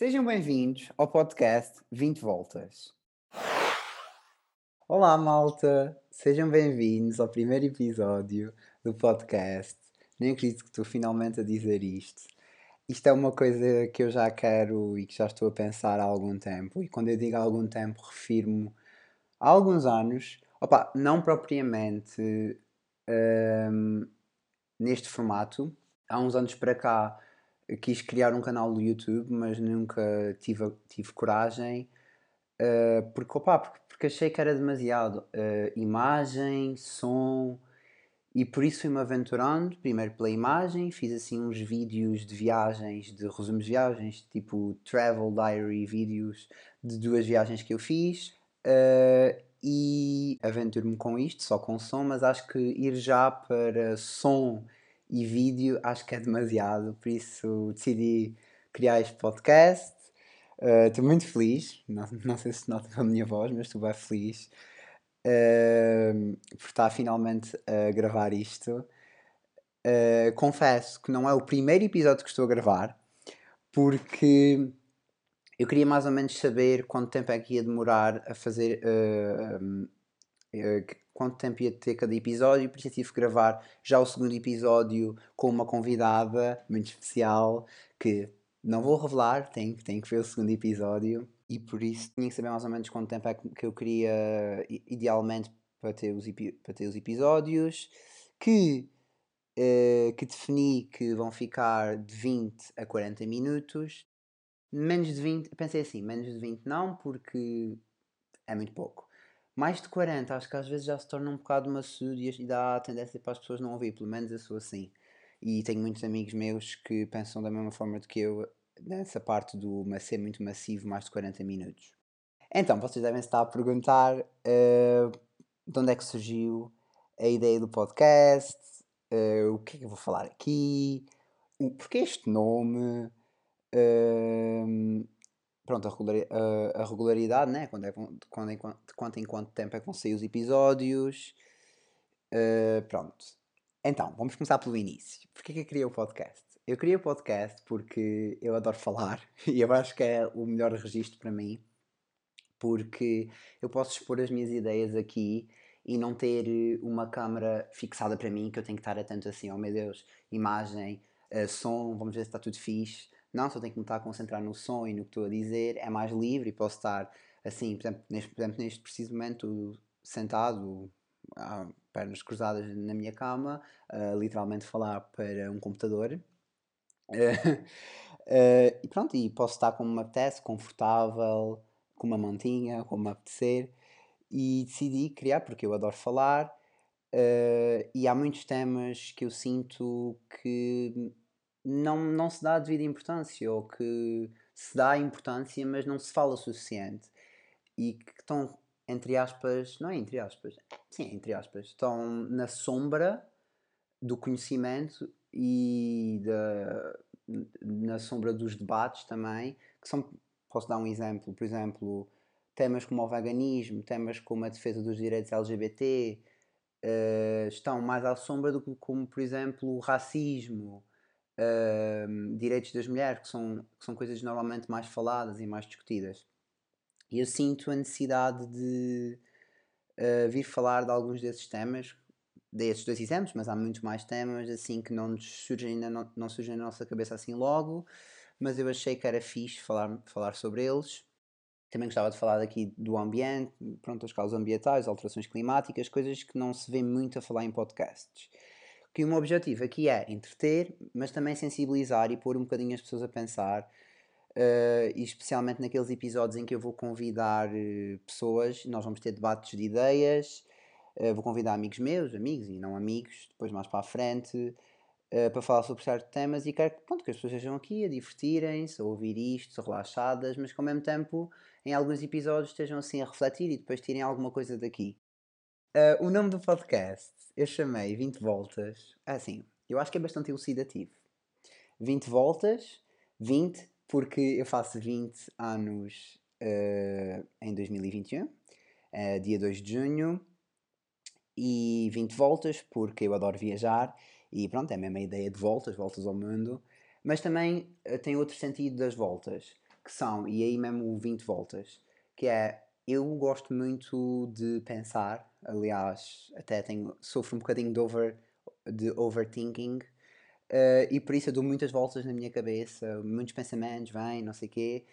Sejam bem-vindos ao podcast 20 Voltas. Olá, malta! Sejam bem-vindos ao primeiro episódio do podcast. Nem acredito que estou finalmente a dizer isto. Isto é uma coisa que eu já quero e que já estou a pensar há algum tempo. E quando eu digo há algum tempo, refiro-me a alguns anos. Opa, não propriamente hum, neste formato. Há uns anos para cá quis criar um canal do YouTube, mas nunca tive, tive coragem. Uh, porque, opa, porque, porque, achei que era demasiado uh, imagem, som, e por isso fui-me aventurando, primeiro pela imagem, fiz assim uns vídeos de viagens, de resumos de viagens, tipo travel diary vídeos de duas viagens que eu fiz. Uh, e aventuro-me com isto, só com som, mas acho que ir já para som e vídeo acho que é demasiado, por isso decidi criar este podcast. Estou uh, muito feliz, não, não sei se nota a minha voz, mas estou bem feliz uh, por estar finalmente a gravar isto. Uh, confesso que não é o primeiro episódio que estou a gravar, porque eu queria mais ou menos saber quanto tempo é que ia demorar a fazer. Uh, uh, quanto tempo ia ter cada episódio, por isso tive que gravar já o segundo episódio com uma convidada muito especial que não vou revelar, tem, tem que ver o segundo episódio e por isso tinha que saber mais ou menos quanto tempo é que eu queria idealmente para ter os, para ter os episódios que, uh, que defini que vão ficar de 20 a 40 minutos. Menos de 20, pensei assim, menos de 20 não porque é muito pouco mais de 40 acho que às vezes já se torna um bocado maçudo e dá a tendência para as pessoas não ouvir, pelo menos eu sou assim e tenho muitos amigos meus que pensam da mesma forma do que eu nessa parte do ser muito massivo, mais de 40 minutos. Então, vocês devem estar a perguntar uh, de onde é que surgiu a ideia do podcast, uh, o que é que eu vou falar aqui, o, porquê este nome, uh, pronto, a, regular, a, regularidade, né? quando é, quando, de quanto em quanto tempo é que vão sair os episódios, pronto. Então, vamos começar pelo início. Porquê que eu criei o podcast? Eu criei o podcast porque eu adoro falar e eu acho que é o melhor registro para mim, porque eu posso expor as minhas ideias aqui e não ter uma câmera fixada para mim que eu tenho que estar atento assim, oh meu Deus, imagem, uh, som, vamos ver se está tudo fixe. Não, só tenho que me estar a concentrar no som e no que estou a dizer, é mais livre e posso estar assim, por exemplo, neste, por exemplo, neste preciso momento, sentado, ah, pernas cruzadas na minha cama, uh, literalmente falar para um computador Uh, e pronto, e posso estar como me apetece, confortável, com uma mantinha, como me apetecer. E decidi criar, porque eu adoro falar. E há muitos temas que eu sinto que não, não se dá a devida importância, ou que se dá importância, mas não se fala o suficiente. E que estão, entre aspas, não é entre aspas, sim, entre aspas, estão na sombra do conhecimento e da, na sombra dos debates também, que são, posso dar um exemplo, por exemplo, temas como o veganismo, temas como a defesa dos direitos LGBT, uh, estão mais à sombra do que como, por exemplo, o racismo, uh, direitos das mulheres, que são, que são coisas normalmente mais faladas e mais discutidas. E eu sinto a necessidade de uh, vir falar de alguns desses temas dei esses dois exemplos, mas há muitos mais temas assim que não nos surgem, não, não surgem na nossa cabeça assim logo, mas eu achei que era fixe falar, falar sobre eles. Também gostava de falar aqui do ambiente, pronto, as causas ambientais, alterações climáticas, coisas que não se vê muito a falar em podcasts. Que o meu objetivo aqui é entreter, mas também sensibilizar e pôr um bocadinho as pessoas a pensar, uh, e especialmente naqueles episódios em que eu vou convidar uh, pessoas, nós vamos ter debates de ideias, Uh, vou convidar amigos meus, amigos e não amigos, depois mais para a frente, para falar sobre certos temas e quero pronto, que as pessoas estejam aqui a divertirem-se, a ouvir isto, relaxadas, mas que ao mesmo tempo, em alguns episódios, estejam assim a refletir e depois tirem alguma coisa daqui. Uh, o nome do podcast eu chamei 20 Voltas. Assim, eu acho que é bastante elucidativo. 20 voltas, 20 porque eu faço 20 anos em 2021, dia 2 de junho e 20 voltas, porque eu adoro viajar e pronto, é a mesma ideia de voltas, voltas ao mundo, mas também uh, tem outro sentido das voltas, que são, e aí mesmo 20 voltas, que é, eu gosto muito de pensar, aliás, até tenho, sofro um bocadinho de, over, de overthinking, uh, e por isso eu dou muitas voltas na minha cabeça, muitos pensamentos vêm, não sei o quê,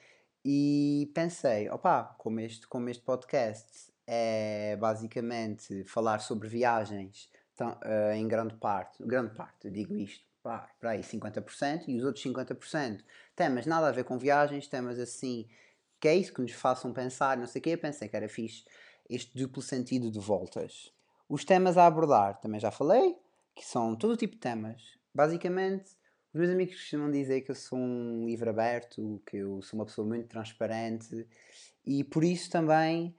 e pensei, opá, como este, como este podcast é basicamente falar sobre viagens, então, uh, em grande parte, grande parte, digo isto, pá, para aí 50%, e os outros 50% temas nada a ver com viagens, temas assim, que é isso que nos façam pensar, não sei o quê, eu pensei que era fixe este duplo sentido de voltas. Os temas a abordar, também já falei, que são todo tipo de temas. Basicamente, os meus amigos costumam dizer que eu sou um livro aberto, que eu sou uma pessoa muito transparente e por isso também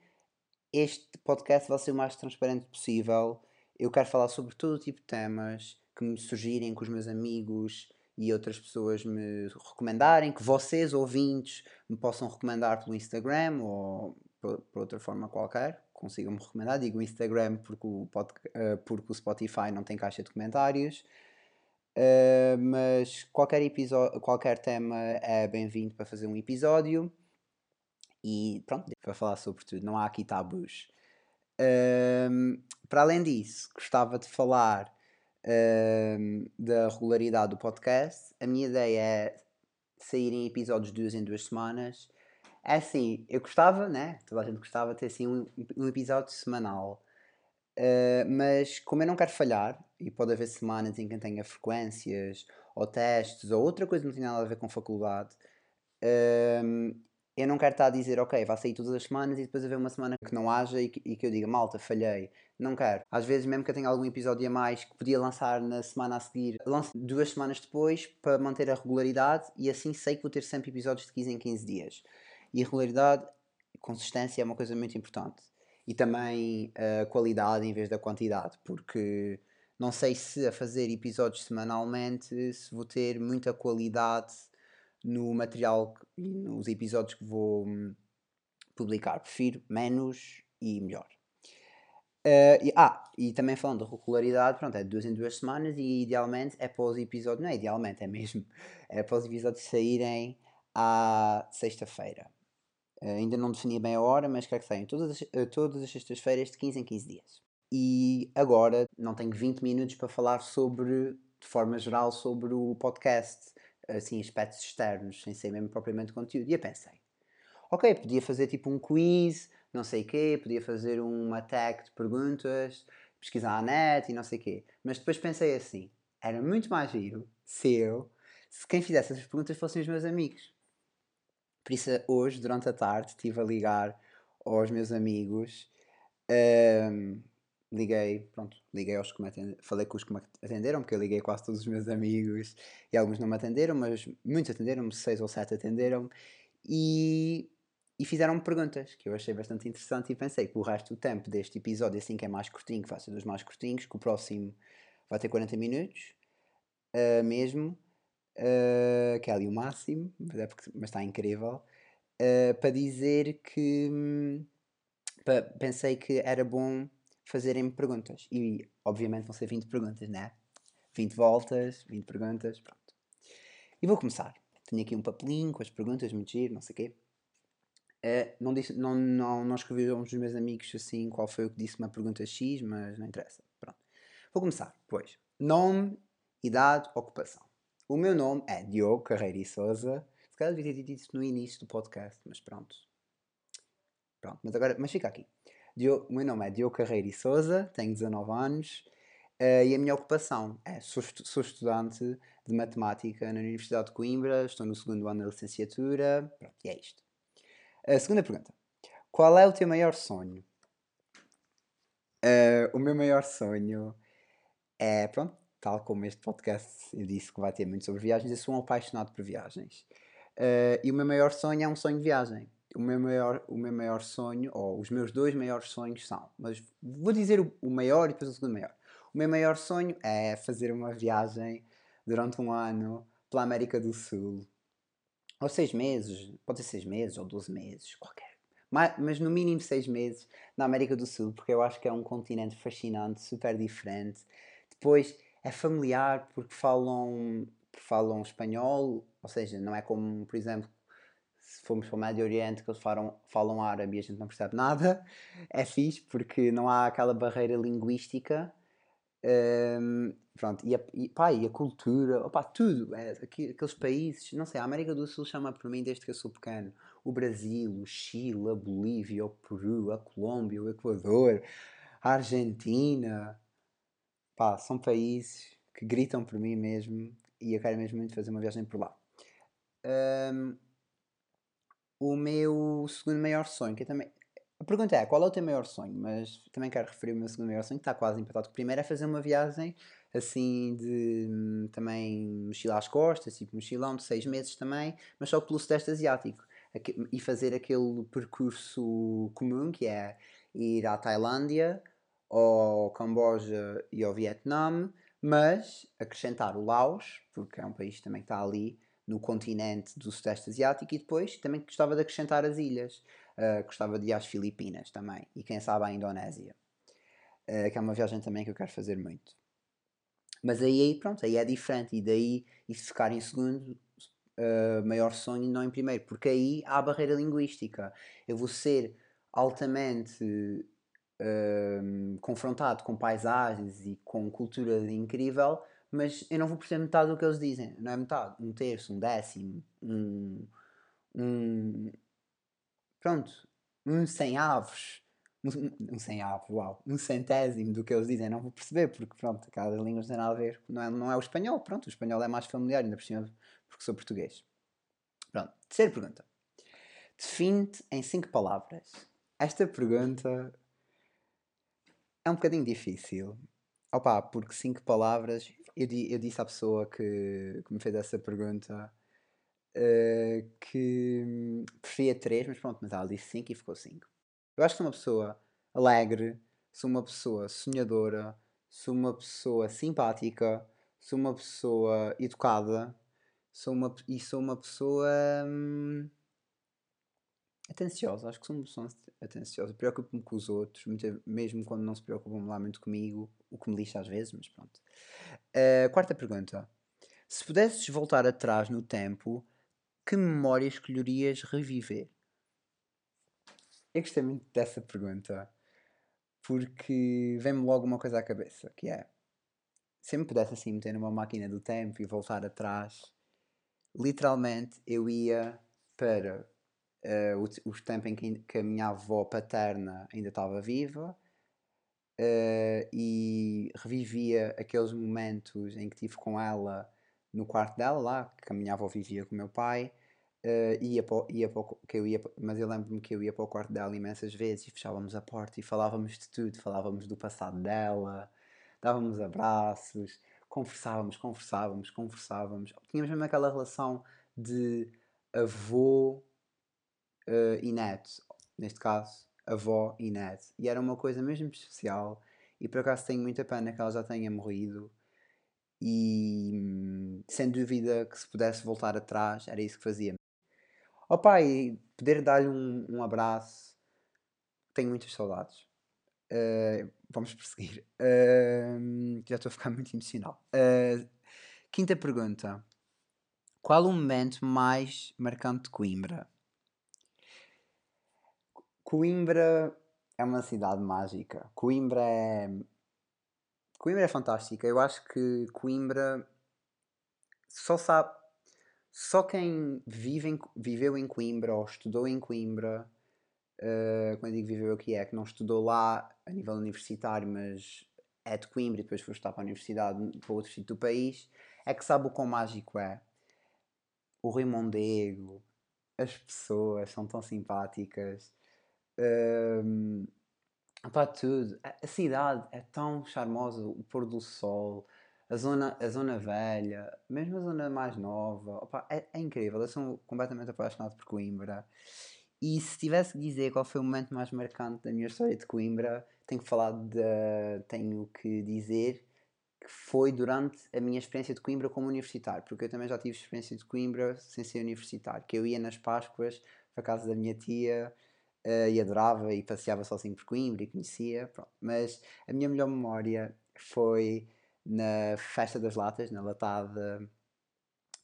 este podcast vai ser o mais transparente possível. Eu quero falar sobre todo tipo de temas que me surgirem com os meus amigos e outras pessoas me recomendarem, que vocês, ouvintes, me possam recomendar pelo Instagram ou por, por outra forma qualquer, consigam-me recomendar. Digo Instagram porque o, uh, porque o Spotify não tem caixa de comentários. Uh, mas qualquer, episódio, qualquer tema é bem-vindo para fazer um episódio. E pronto, para falar sobre tudo, não há aqui tabus. Uh, para além disso, gostava de falar uh, da regularidade do podcast. A minha ideia é sair em episódios de duas em duas semanas. É assim, eu gostava, né? Toda a gente gostava de ter assim um, um episódio semanal. Uh, mas como eu não quero falhar, e pode haver semanas em que tenha frequências, ou testes, ou outra coisa que não tem nada a ver com faculdade, uh, eu não quero estar a dizer, ok, vai sair todas as semanas e depois haver uma semana que não haja e que, e que, eu diga, malta, falhei. Não quero. Às vezes, mesmo que eu tenha algum episódio a mais que podia lançar na semana a seguir, lanço duas semanas depois para manter a regularidade e assim sei que vou ter sempre episódios de 15 em 15 dias. E regularidade, consistência é uma coisa muito importante e também a qualidade em vez da quantidade, porque não sei se a fazer episódios semanalmente se vou ter muita qualidade no material e nos episódios que vou hum, publicar. Prefiro menos e melhor. Uh, e, ah, e também falando de regularidade, pronto, é de duas em duas semanas e idealmente é para os episódios, não é idealmente, é mesmo, é para os episódios saírem à sexta-feira. Uh, ainda não defini bem a hora, mas quero que saiam todas as, uh, todas as sextas-feiras de 15 em 15 dias. E agora não tenho 20 minutos para falar sobre, de forma geral, sobre o podcast, assim, aspectos externos, sem ser mesmo propriamente conteúdo. E eu pensei, ok, podia fazer tipo um quiz, não sei o quê, podia fazer uma tag de perguntas, pesquisar na net e não sei o quê. Mas depois pensei assim, era muito mais giro se eu, se quem fizesse essas perguntas fossem os meus amigos. Por isso, hoje, durante a tarde, estive a ligar aos meus amigos. Um, liguei, pronto, liguei aos que me atenderam, falei com os que me atenderam, porque eu liguei quase todos os meus amigos e alguns não me atenderam, mas muitos atenderam-me, seis ou sete atenderam e, e fizeram-me perguntas que eu achei bastante interessante e pensei que o resto do tempo deste episódio, assim que é mais curtinho, que vai ser dos mais curtinhos, que o próximo vai ter 40 minutos, uh, mesmo, uh, que é ali o máximo, mas, é porque, mas está incrível, uh, para dizer que hum, pensei que era bom fazerem-me perguntas. E obviamente vão ser 20 perguntas, né? 20 voltas, 20 perguntas, pronto. E vou começar. Tenho aqui um papelinho com as perguntas, muito giro, não sei o quê. Uh, não, disse, não, não, não escrevi a uns dos meus amigos assim qual foi o que disse uma pergunta X, mas não interessa. Pronto. Vou começar, pois. Nome, idade, ocupação. O meu nome é Diogo Carreira e Souza. Se calhar devia ter dito isso no início do podcast, mas pronto. Pronto, mas agora, mas fica aqui. Diogo, meu nome é Diogo Carreira e Souza, tenho 19 anos uh, e a minha ocupação é sou, sou, estudante de matemática na Universidade de Coimbra, estou no segundo ano da licenciatura. Pronto, e é isto. A segunda pergunta: Qual é o teu maior sonho? Uh, o meu maior sonho é, pronto, tal como este podcast eu disse que vai ter muito sobre viagens, eu sou um apaixonado por viagens. Uh, e o meu maior sonho é um sonho de viagem. O meu, maior, o meu maior sonho, ou os meus dois maiores sonhos são, mas vou dizer o, maior e depois o segundo maior. O meu maior sonho é fazer uma viagem durante um ano pela América do Sul. Ou seis meses, pode ser seis meses ou doze meses, qualquer. Mas, mas no mínimo seis meses na América do Sul, porque eu acho que é um continente fascinante, super diferente. Depois é familiar porque falam, falam espanhol, ou seja, não é como, por exemplo, se formos para o Médio Oriente que eles falam, falam árabe e a gente não percebe nada, é fixe porque não há aquela barreira linguística. Um, pronto, e a, e, pá, e a cultura, opa, tudo, é, aqueles países, não sei, a América do Sul chama por mim desde que eu sou pequeno. O Brasil, o Chile, a Bolívia, o Peru, a Colômbia, o Equador, a Argentina, pá, são países que gritam por mim mesmo e eu quero mesmo muito fazer uma viagem por lá. Um, o meu segundo maior sonho, que eu também. A pergunta é: qual é o teu maior sonho? Mas também quero referir o meu segundo maior sonho, que está quase empatado o primeiro, é fazer uma viagem assim de hum, também mochila às costas, tipo mochilão de seis meses também, mas só pelo Sudeste Asiático. E fazer aquele percurso comum que é ir à Tailândia, ao Camboja e ao Vietnã, mas acrescentar o Laos, porque é um país também que está ali no continente do Sudeste Asiático, e depois também gostava de acrescentar as ilhas, uh, gostava de ir às Filipinas também, e quem sabe à Indonésia, uh, que é uma viagem também que eu quero fazer muito. Mas aí, pronto, aí é diferente, e daí, se ficar em segundo, uh, maior sonho e não em primeiro, porque aí há a barreira linguística. Eu vou ser altamente confrontado com paisagens e com cultura incrível, mas eu não vou perceber metade do que eles dizem. Não é metade, um terço, um décimo, um. um pronto, um sem aves. Um, um sem aves, uau, um centésimo do que eles dizem, não vou perceber, porque pronto, cada língua não tem nada a ver, não é, não é o espanhol, pronto, o espanhol é mais familiar, ainda por cima, porque sou português. Pronto, terceira pergunta. Define-te em cinco palavras. Esta pergunta é um bocadinho difícil. Opa, porque cinco palavras. Eu, di, eu disse à pessoa que, que me fez essa pergunta uh, que preferia três, mas pronto, mas ela disse cinco e ficou cinco. Eu acho que sou uma pessoa alegre, sou uma pessoa sonhadora, sou uma pessoa simpática, sou uma pessoa educada, sou uma, e sou uma pessoa. Hum, atenciosa, acho que sou uma pessoa atenciosa, preocupo-me com os outros, mesmo quando não se preocupam lá muito comigo, o que me lixa às vezes, mas pronto. Uh, quarta pergunta. Se pudesses voltar atrás no tempo, que memória escolherias reviver? Eu gostei muito dessa pergunta, porque vem-me logo uma coisa à cabeça, que é, se eu me pudesse assim meter numa máquina do tempo e voltar atrás, literalmente eu ia para uh, o, o tempo em que, que, a minha avó paterna ainda estava viva uh, e revivia aqueles momentos em que estive com ela no quarto dela, lá, que a minha avó vivia com o meu pai. Uh, ia para, ia para, que eu ia, mas eu lembro-me que eu ia para o quarto dela imensas vezes e fechávamos a porta e falávamos de tudo, falávamos do passado dela, dávamos abraços, conversávamos, conversávamos, conversávamos. Tínhamos mesmo aquela relação de avô uh, e neto, neste caso, avó e. E era uma coisa mesmo especial. E por acaso tenho muita pena que ela já tenha morrido. E sem dúvida que se pudesse voltar atrás, era isso que fazia. Opa, e poder dar-lhe um, um abraço, tenho muitas saudades. Uh, vamos prosseguir. Uh, já estou a ficar muito emocional. Uh, quinta pergunta: Qual o momento mais marcante de Coimbra? Coimbra é uma cidade mágica. Coimbra é. Coimbra é fantástica. Eu acho que Coimbra só sabe. Só quem vive em, viveu em Coimbra ou estudou em Coimbra, uh, quando digo viveu aqui é que não estudou lá a nível universitário, mas é de Coimbra e depois foi estudar para a universidade para outro sítio do país, é que sabe o quão mágico é. O Rio Mondego, as pessoas são tão simpáticas. Um, tudo. A, cidade é tão charmosa, o pôr do sol, a zona, a zona velha, mesmo a zona mais nova. Opa, é, é incrível. Eu sou completamente apaixonado por Coimbra. E se tivesse que dizer qual foi o momento mais marcante da minha história de Coimbra, tenho que falar de. tenho que dizer que foi durante a minha experiência de Coimbra como universitário, porque eu também já tive experiência de Coimbra sem ser universitário, que eu ia nas Páscoas para casa da minha tia uh, e adorava e passeava sozinho por Coimbra e conhecia, pronto. Mas a minha melhor memória foi na Festa das Latas, na Latada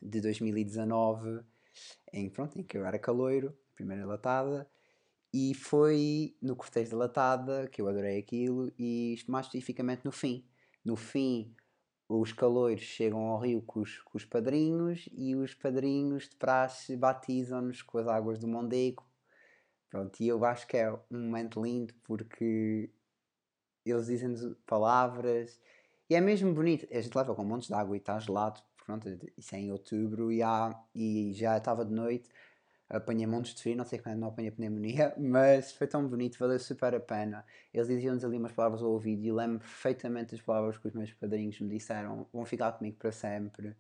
de 2019, em, pronto, em que eu era caloiro, primeira latada, e foi no cortejo da latada que eu adorei aquilo, e mais especificamente no fim. No fim, os caloiros chegam ao rio com os, com os padrinhos e os padrinhos de praxe batizam-nos com as águas do Mondego. Pronto, e eu acho que é um momento lindo porque eles dizem-nos palavras e é mesmo bonito. A gente leva com montes de água e está gelado, pronto, isso é em outubro e, há, e já estava de noite apanhei montes de frio, não sei quando não apanhei pneumonia, mas foi tão bonito, valeu super a pena. Eles diziam-nos ali umas palavras ao ouvido e lembro perfeitamente as palavras que os meus padrinhos me disseram, vão ficar comigo para sempre.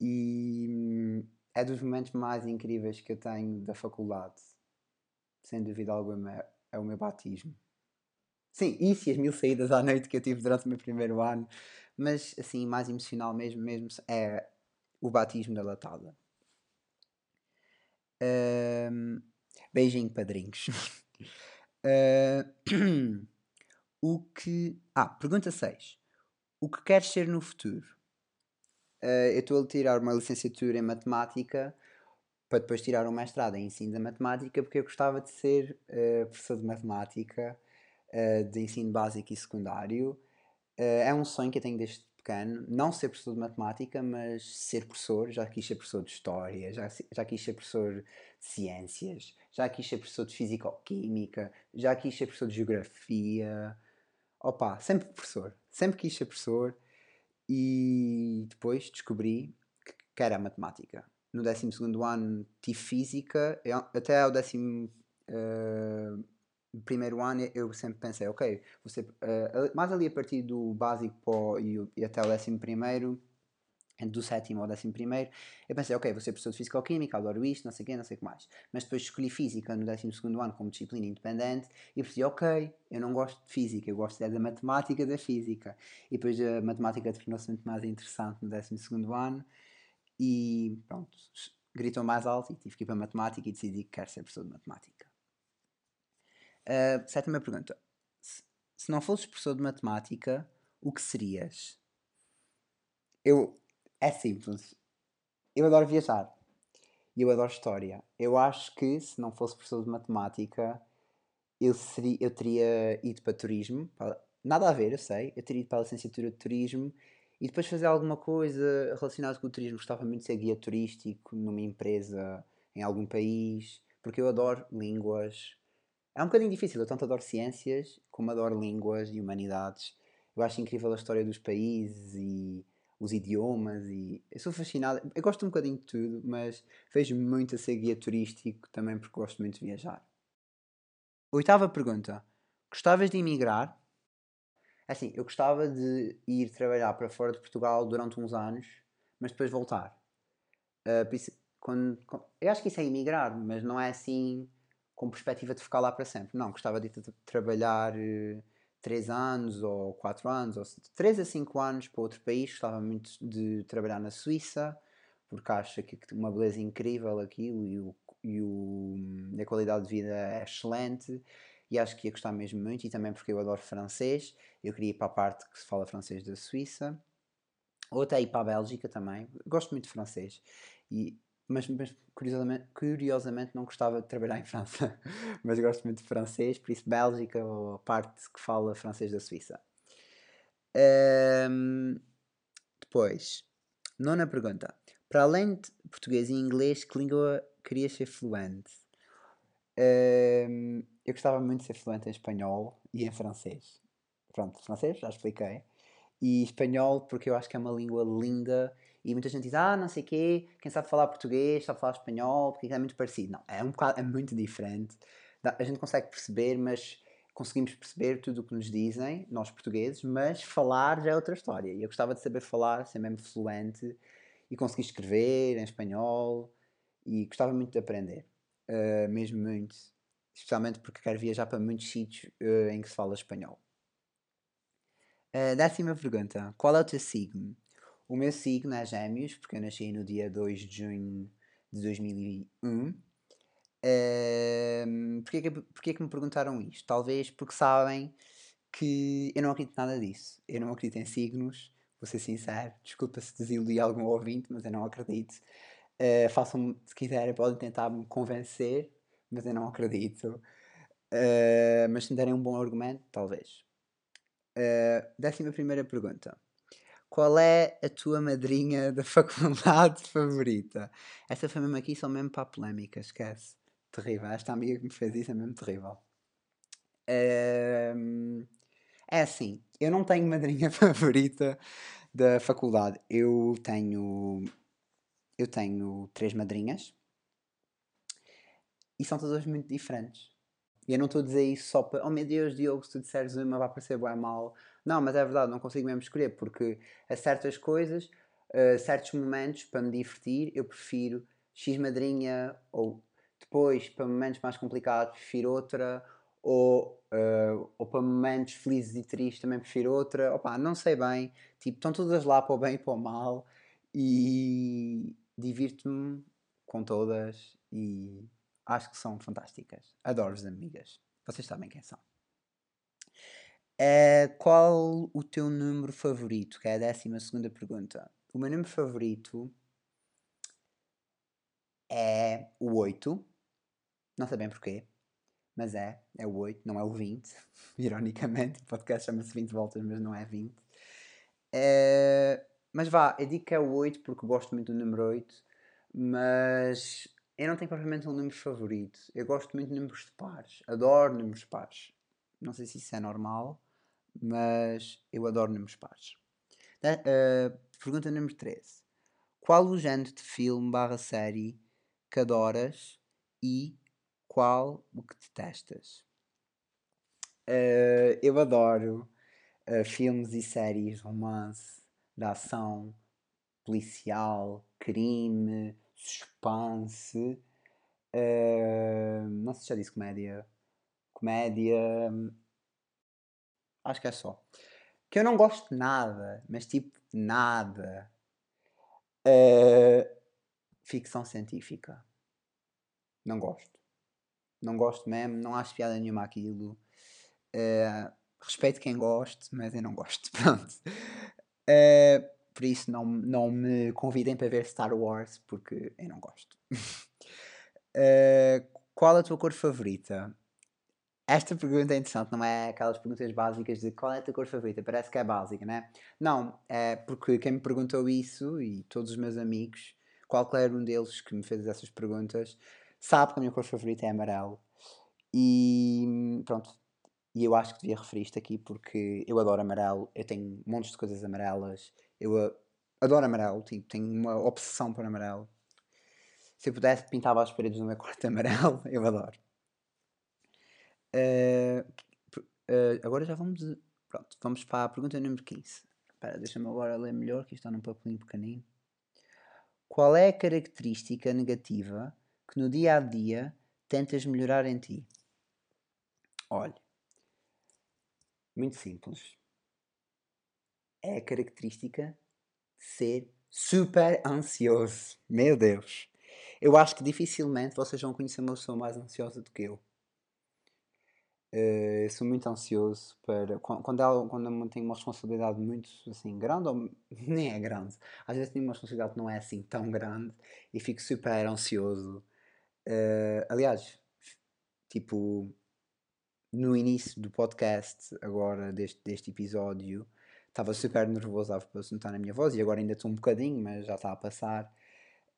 E hum, é dos momentos mais incríveis que eu tenho da faculdade. Sem dúvida alguma, é, o meu batismo. Sim, isso e as mil saídas à noite que eu tive durante o meu primeiro ano, mas assim, mais emocional mesmo, mesmo é o batismo da latada. Um, beijinho, padrinhos. uh, o que. Ah, pergunta 6. O que queres ser no futuro? Uh, eu estou a tirar uma licenciatura em matemática para depois tirar um mestrado em ensino da matemática porque eu gostava de ser uh, professor de matemática de ensino básico e secundário. é um sonho que eu tenho desde pequeno, não ser professor de matemática, mas ser professor. Já quis ser professor de história, já, já quis ser professor de ciências, já quis ser professor de físico-química, já quis ser professor de geografia. Opa, sempre professor, sempre quis ser professor e depois descobri que era matemática. No 12 ano tive física, até ao décimo. Uh, primeiro ano eu sempre pensei, ok, você, uh, mais ali a partir do básico e, e, até o décimo primeiro, do sétimo ao décimo primeiro, eu pensei, ok, vou ser professor de Física-Química, adoro isto, não sei o quê, não sei o que mais. Mas depois escolhi Física no décimo segundo ano como disciplina independente e pensei, ok, eu não gosto de Física, eu gosto é da Matemática da Física. E depois a Matemática tornou-se muito mais interessante no décimo segundo ano e pronto, gritou mais alto e tive que ir para Matemática e decidi que quero ser professor de Matemática. Uh, sétima pergunta. Se, se não fosses professor de matemática, o que serias? Eu. É simples. Eu adoro viajar. E eu adoro história. Eu acho que se não fosse professor de matemática, eu, seria, eu teria ido para turismo. Para, nada a ver, eu sei. Eu teria ido para a licenciatura de turismo e depois fazer alguma coisa relacionada com o turismo. Gostava muito de ser guia turístico numa empresa em algum país, porque eu adoro línguas, é um bocadinho difícil, eu tanto adoro ciências como adoro línguas e humanidades. Eu acho incrível a história dos países e os idiomas e eu sou fascinado. Eu gosto um bocadinho de tudo, mas vejo muito a ser guia turístico também porque gosto muito de viajar. Oitava pergunta. Gostavas de emigrar? Assim, eu gostava de ir trabalhar para fora de Portugal durante uns anos, mas depois voltar. Uh, quando, quando, eu acho que isso é emigrar, mas não é assim com perspectiva de ficar lá para sempre. Não, gostava de trabalhar 3 eh, anos ou 4 anos, ou 3 a 5 anos para outro país. Gostava muito de trabalhar na Suíça, porque acho que uma beleza incrível aquilo e, o, e o, a qualidade de vida é excelente. E acho que ia gostar mesmo muito, e também porque eu adoro francês. Eu queria ir para a parte que se fala francês da Suíça. Ou até ir para a Bélgica também. Gosto muito de francês. E mas, mas curiosamente, curiosamente, não gostava de trabalhar em França, mas gosto muito de francês, por isso Bélgica ou a parte que fala francês da Suíça. Um, depois, nona pergunta. Para além de português e inglês, que língua querias ser fluente? Um, eu gostava muito de ser fluente em espanhol e em francês. Pronto, francês, já expliquei. E espanhol, porque eu acho que é uma língua linda e muita gente diz, ah, não sei o quê, quem sabe falar português, sabe falar espanhol, porque é muito parecido. Não, é um bocado, é muito diferente. A gente consegue perceber, mas conseguimos perceber tudo o que nos dizem, nós portugueses, mas falar já é outra história. E eu gostava de saber falar, ser mesmo fluente, e conseguir escrever em espanhol, e gostava muito de aprender, uh, mesmo muito. Especialmente porque quero viajar para muitos sítios uh, em que se fala espanhol. Uh, décima pergunta: Qual é o teu signo? O meu signo é Gêmeos, porque eu nasci no dia 2 de junho de 2001. Um, porquê, que, que me perguntaram isto? Talvez porque sabem que eu não acredito nada disso. Eu não acredito em signos, vou ser sincero. Desculpa se desiludi algum ouvinte, mas eu não acredito. Uh, façam, se quiserem, podem tentar me convencer, mas eu não acredito. Uh, mas se me derem um bom argumento, talvez. Uh, décima primeira pergunta. Qual é a tua madrinha da faculdade favorita? Esta foi mesmo aqui, são mesmo para a polémica, esquece. Terrível. Esta amiga que me fez isso é mesmo terrível. Uh, é assim, eu não tenho madrinha favorita da faculdade. Eu tenho. Eu tenho três madrinhas. E são todas muito diferentes. E eu não estou a dizer isso só para. Oh meu Deus, Diogo, se tu disseres uma vai parecer bem mal. Não, mas é verdade, não consigo mesmo escolher, porque a certas coisas, a certos momentos, para me divertir, eu prefiro X madrinha, ou depois, para momentos mais complicados, prefiro outra, ou, uh, ou para momentos felizes e tristes também prefiro outra. Opa, não sei bem, tipo, estão todas lá para o bem e para o mal, e divirto-me com todas, e acho que são fantásticas. Adoro as amigas. Vocês sabem quem são. É, qual o teu número favorito? Que é a décima segunda pergunta. O meu número favorito é o 8. Não sei bem porquê, mas é. É o 8, não é o 20. Ironicamente, o podcast chama-se 20 voltas, mas não é 20. É, mas vá, eu digo que é o 8 porque gosto muito do número 8, mas eu não tenho propriamente um número favorito. Eu gosto muito de números de pares. Adoro números pares. Não sei se isso é normal, mas eu adoro números pares. Uh, pergunta número 13. Qual o género de filme barra série que adoras e qual o que detestas? Uh, eu adoro uh, filmes e séries romance, de ação, policial, crime, suspense. Uh, não sei se já disse comédia. Comédia. Acho que é só. Que eu não gosto de nada, mas tipo, nada. Uh, ficção científica. Não gosto. Não gosto mesmo, não acho piada nenhuma aquilo. Uh, respeito quem goste, mas eu não gosto. Pronto. Uh, por isso não, não me convidem para ver Star Wars, porque eu não gosto. uh, qual a tua cor favorita? Esta pergunta é interessante, não é aquelas perguntas básicas de qual é a tua cor favorita? Parece que é básica, né? Não, é porque quem me perguntou isso, e todos os meus amigos, qualquer um deles que me fez essas perguntas, sabe que a minha cor favorita é amarelo. E pronto, e eu acho que devia referir isto aqui porque eu adoro amarelo, eu tenho montes de coisas amarelas, eu adoro amarelo, tipo, tenho uma obsessão por amarelo. Se eu pudesse, pintava as paredes do meu quarto amarelo, eu adoro. Uh, uh, agora já vamos. Pronto, vamos para a pergunta número 15. Espera, deixa-me agora ler melhor, que está num papelinho pequenino. Qual é a característica negativa que no dia a dia tentas melhorar em ti? Olha, muito simples. É a característica de ser super ansioso. Meu Deus! Eu acho que dificilmente vocês vão conhecer uma pessoa mais ansiosa do que eu. Uh, sou muito ansioso para quando, quando, quando eu tenho uma responsabilidade muito assim grande ou nem é grande às vezes tenho uma responsabilidade que não é assim tão grande e fico super ansioso uh, aliás tipo no início do podcast agora deste, deste episódio estava super nervoso para se notar na minha voz e agora ainda estou um bocadinho mas já está a passar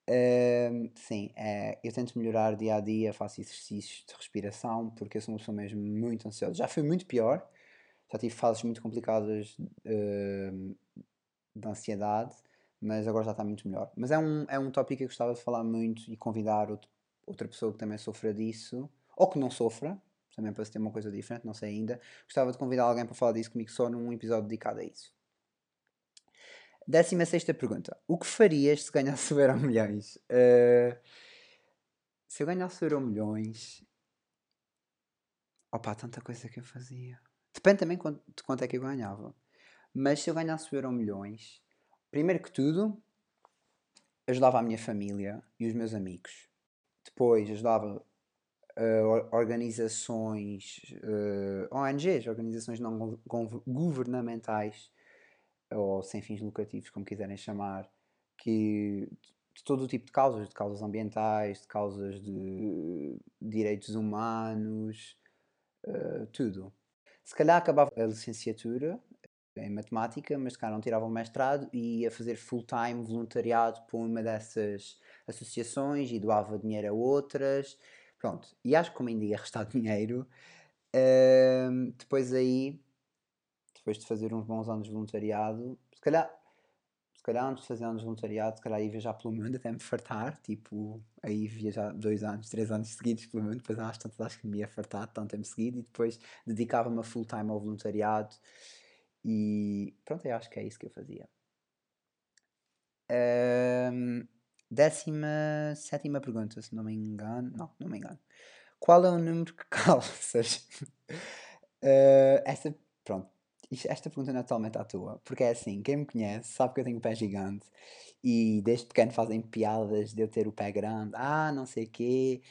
Uh, sim, é, eu tento melhorar dia a dia, faço exercícios de respiração, porque eu sou uma pessoa mesmo muito ansiosa. Já foi muito pior, já tive fases muito complicadas uh, de ansiedade, mas agora já está muito melhor. Mas é um, é um tópico que eu gostava de falar muito e convidar outro, outra pessoa que também sofra disso, ou que não sofra, também para se ter uma coisa diferente, não sei ainda. Gostava de convidar alguém para falar disso comigo só num episódio dedicado a isso. Décima sexta pergunta. O que farias se ganhasse o Euro Milhões? Uh, se eu ganhasse o Euro Milhões... Opa, tanta coisa que eu fazia. Depende também de quanto é que eu ganhava. Mas se eu ganhasse o Euro Milhões... Primeiro que tudo, ajudava a minha família e os meus amigos. Depois ajudava uh, organizações, uh, ONGs, organizações não governamentais ou sem fins lucrativos, como quiserem chamar, que de todo o tipo de causas, de causas ambientais, de causas de direitos humanos, uh, tudo. Se calhar acabava a licenciatura em matemática, mas se calhar não tirava o mestrado e ia fazer full-time voluntariado para uma dessas associações e doava dinheiro a outras. Pronto, e acho que como ainda ia restar dinheiro, uh, depois aí, depois de fazer uns bons anos de voluntariado, se calhar calhar antes de fazer anos de voluntariado, se calhar ia viajar pelo mundo até me fartar, tipo, aí viajar dois anos, três anos seguidos pelo mundo, depois às acho que me ia fartar tanto tempo seguido e depois dedicava-me a full time ao voluntariado e pronto, eu acho que é isso que eu fazia. Um, décima sétima pergunta, se não me engano. Não, não me engano. Qual é o número que calças? uh, essa, pronto, esta pergunta não é totalmente à toa, porque é assim, quem me conhece sabe que eu tenho o pé gigante e desde pequeno fazem piadas de eu ter o pé grande, ah, não sei o quê,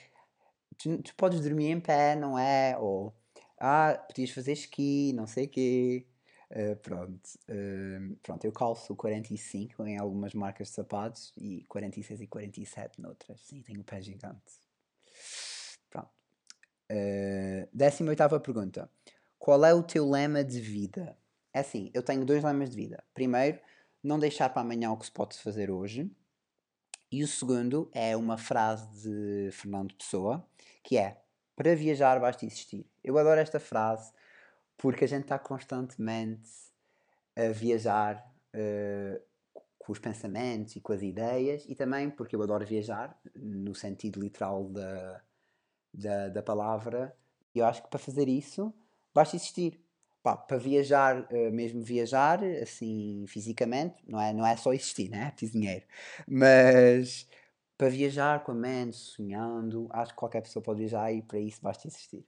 tu, tu, podes dormir em pé, não é? Ou, ah, podias fazer esqui, não sei o quê. Uh, pronto, uh, pronto, eu calço 45 em algumas marcas de sapatos e 46 e 47 noutras. Sim, tenho o pé gigante. Pronto. Uh, décima oitava pergunta. Qual é o teu lema de vida? É assim, eu tenho dois lemas de vida. Primeiro, não deixar para amanhã o que se pode fazer hoje. E o segundo é uma frase de Fernando Pessoa, que é: Para viajar basta existir. Eu adoro esta frase porque a gente está constantemente a viajar uh, com os pensamentos e com as ideias, e também porque eu adoro viajar, no sentido literal da, da, da palavra. E eu acho que para fazer isso basta existir. Pá, para viajar, uh, mesmo viajar, assim, fisicamente, não é, não é só existir, né? É preciso dinheiro. Mas para viajar com a mente, sonhando, acho que qualquer pessoa pode viajar e para isso basta existir.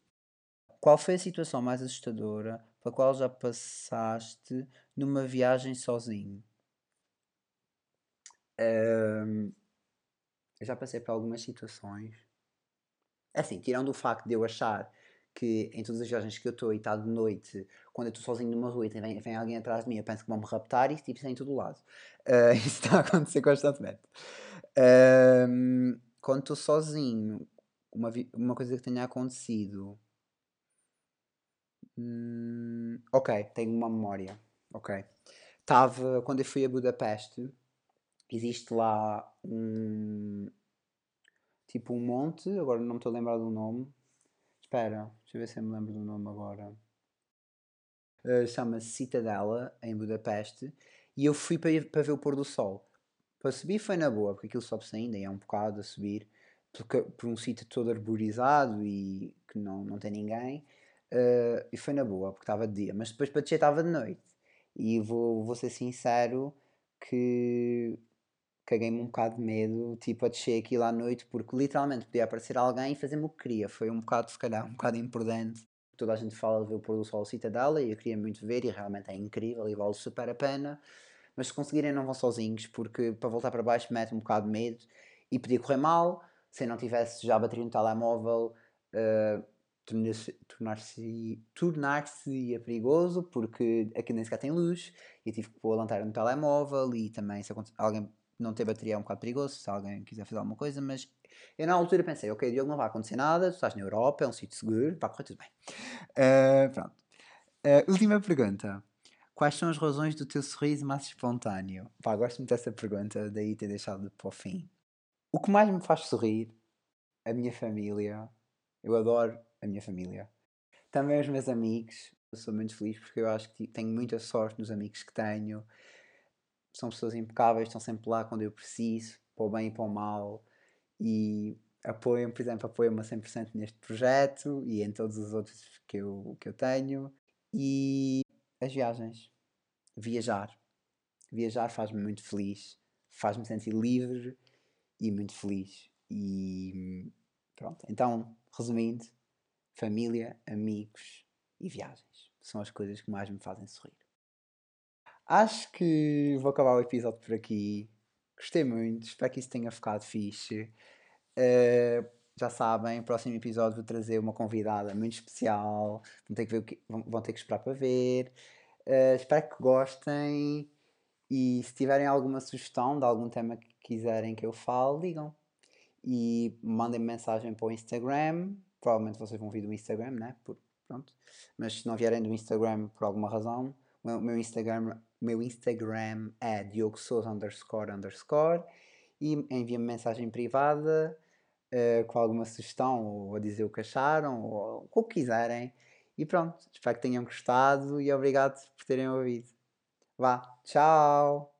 Qual foi a situação mais assustadora pela qual já passaste numa viagem sozinho? Um, eu já passei por algumas situações. Assim, tirando o facto de eu achar que em todas as viagens que eu estou e está de noite, quando eu estou sozinho numa rua e vem, vem alguém atrás de mim, eu penso que vão me raptar e tipo, isso é em todo lado. Uh, isso está a acontecer constantemente. Uh, quando estou sozinho, uma, uma coisa que tenha acontecido. Hum, ok, tenho uma memória. Ok. Estava, quando eu fui a Budapeste, existe lá um. Tipo um monte, agora não me estou a lembrar do nome, Espera, deixa eu ver se eu me lembro do nome agora. Uh, Chama-se Citadela, em Budapeste. E eu fui para, para ver o pôr do sol. Para subir foi na boa, porque aquilo sobe-se ainda e é um bocado a subir. Porque, por um sítio todo arborizado e que não, não tem ninguém. Uh, e foi na boa, porque estava de dia. Mas depois para descer estava de noite. E vou, vou ser sincero que caguei-me um bocado de medo, tipo, a descer aquilo à noite, porque literalmente podia aparecer alguém e fazer-me o que queria. Foi um bocado, se calhar, um bocado imprudente. Toda a gente fala de ver o pôr do sol Citadela e eu queria muito ver e realmente é incrível e vale super a pena. Mas se conseguirem, não vão sozinhos, porque para voltar para baixo mete um bocado de medo e podia correr mal. Se não tivesse já bateria no telemóvel, uh, tornar-se tornar perigoso porque aqui nem sequer tem luz e tive que pôr a lanterna no telemóvel e também se alguém não ter bateria é um bocado perigoso, se alguém quiser fazer alguma coisa, mas eu na altura pensei, ok, Diogo, não vai acontecer nada, tu estás na Europa, é um sítio seguro, vai correr tudo bem. Uh, pronto. Uh, última pergunta. Quais são as razões do teu sorriso mais espontâneo? Pá, gosto muito dessa pergunta, daí ter deixado para o fim. O que mais me faz sorrir? A minha família. Eu adoro a minha família. Também os meus amigos. Eu sou muito feliz porque eu acho que tenho muita sorte nos amigos que tenho são pessoas impecáveis, estão sempre lá quando eu preciso, para o bem e para o mal, e apoiam, por exemplo, apoiam-me a 100% neste projeto e em todos os outros que eu, que eu tenho. E as viagens. Viajar. Viajar faz-me muito feliz, faz-me sentir livre e muito feliz. E pronto. Então, resumindo, família, amigos e viagens são as coisas que mais me fazem sorrir. Acho que vou acabar o episódio por aqui. Gostei muito, espero que isso tenha ficado fixe. Uh, já sabem, próximo episódio vou trazer uma convidada muito especial. Vão ter que, ver que, vão, ter que esperar para ver. Uh, espero que gostem. E se tiverem alguma sugestão de algum tema que quiserem que eu fale, ligam. E mandem mensagem para o Instagram. Provavelmente vocês vão vir do Instagram, né? Por, pronto. Mas se não vierem do Instagram por alguma razão, o meu Instagram, meu Instagram é Diogo Souza underscore underscore e enviem-me mensagem privada uh, com alguma sugestão ou a dizer o que acharam ou o que quiserem. E pronto, espero que tenham gostado e obrigado por terem ouvido. Vá, tchau!